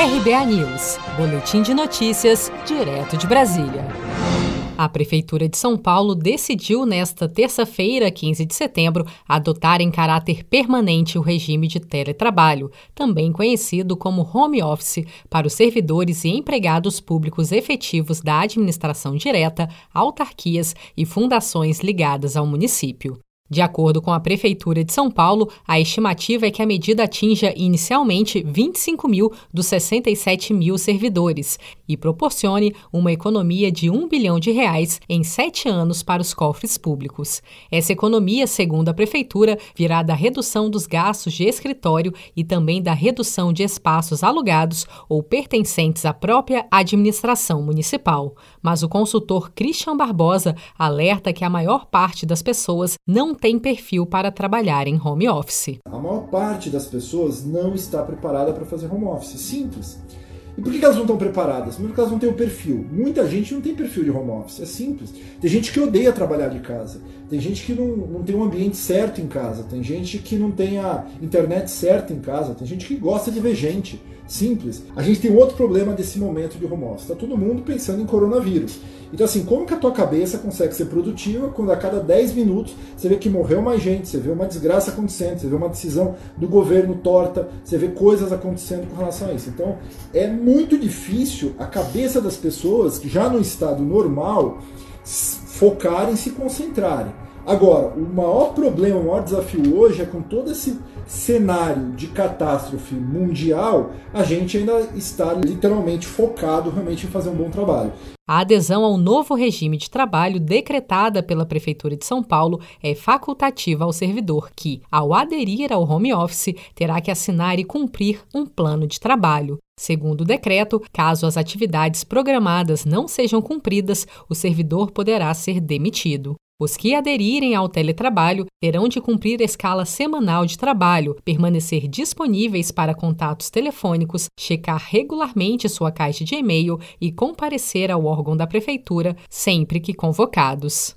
RBA News, Boletim de Notícias, direto de Brasília. A Prefeitura de São Paulo decidiu nesta terça-feira, 15 de setembro, adotar em caráter permanente o regime de teletrabalho, também conhecido como home office, para os servidores e empregados públicos efetivos da administração direta, autarquias e fundações ligadas ao município. De acordo com a Prefeitura de São Paulo, a estimativa é que a medida atinja inicialmente 25 mil dos 67 mil servidores e proporcione uma economia de 1 bilhão de reais em sete anos para os cofres públicos. Essa economia, segundo a Prefeitura, virá da redução dos gastos de escritório e também da redução de espaços alugados ou pertencentes à própria administração municipal. Mas o consultor Christian Barbosa alerta que a maior parte das pessoas não tem perfil para trabalhar em home office. A maior parte das pessoas não está preparada para fazer home office. Simples. E por que elas não estão preparadas? Porque elas não têm o perfil. Muita gente não tem perfil de home office, é simples. Tem gente que odeia trabalhar de casa. Tem gente que não, não tem um ambiente certo em casa. Tem gente que não tem a internet certa em casa. Tem gente que gosta de ver gente. Simples. A gente tem outro problema desse momento de home office. Está todo mundo pensando em coronavírus. Então, assim, como que a tua cabeça consegue ser produtiva quando a cada 10 minutos você vê que morreu mais gente, você vê uma desgraça acontecendo, você vê uma decisão do governo torta, você vê coisas acontecendo com relação a isso. Então, é muito difícil a cabeça das pessoas, já no estado normal, focarem, se concentrarem. Agora, o maior problema, o maior desafio hoje é com todo esse cenário de catástrofe mundial, a gente ainda está literalmente focado realmente em fazer um bom trabalho. A adesão ao novo regime de trabalho decretada pela Prefeitura de São Paulo é facultativa ao servidor, que, ao aderir ao home office, terá que assinar e cumprir um plano de trabalho. Segundo o decreto, caso as atividades programadas não sejam cumpridas, o servidor poderá ser demitido. Os que aderirem ao teletrabalho terão de cumprir a escala semanal de trabalho, permanecer disponíveis para contatos telefônicos, checar regularmente sua caixa de e-mail e comparecer ao órgão da prefeitura sempre que convocados.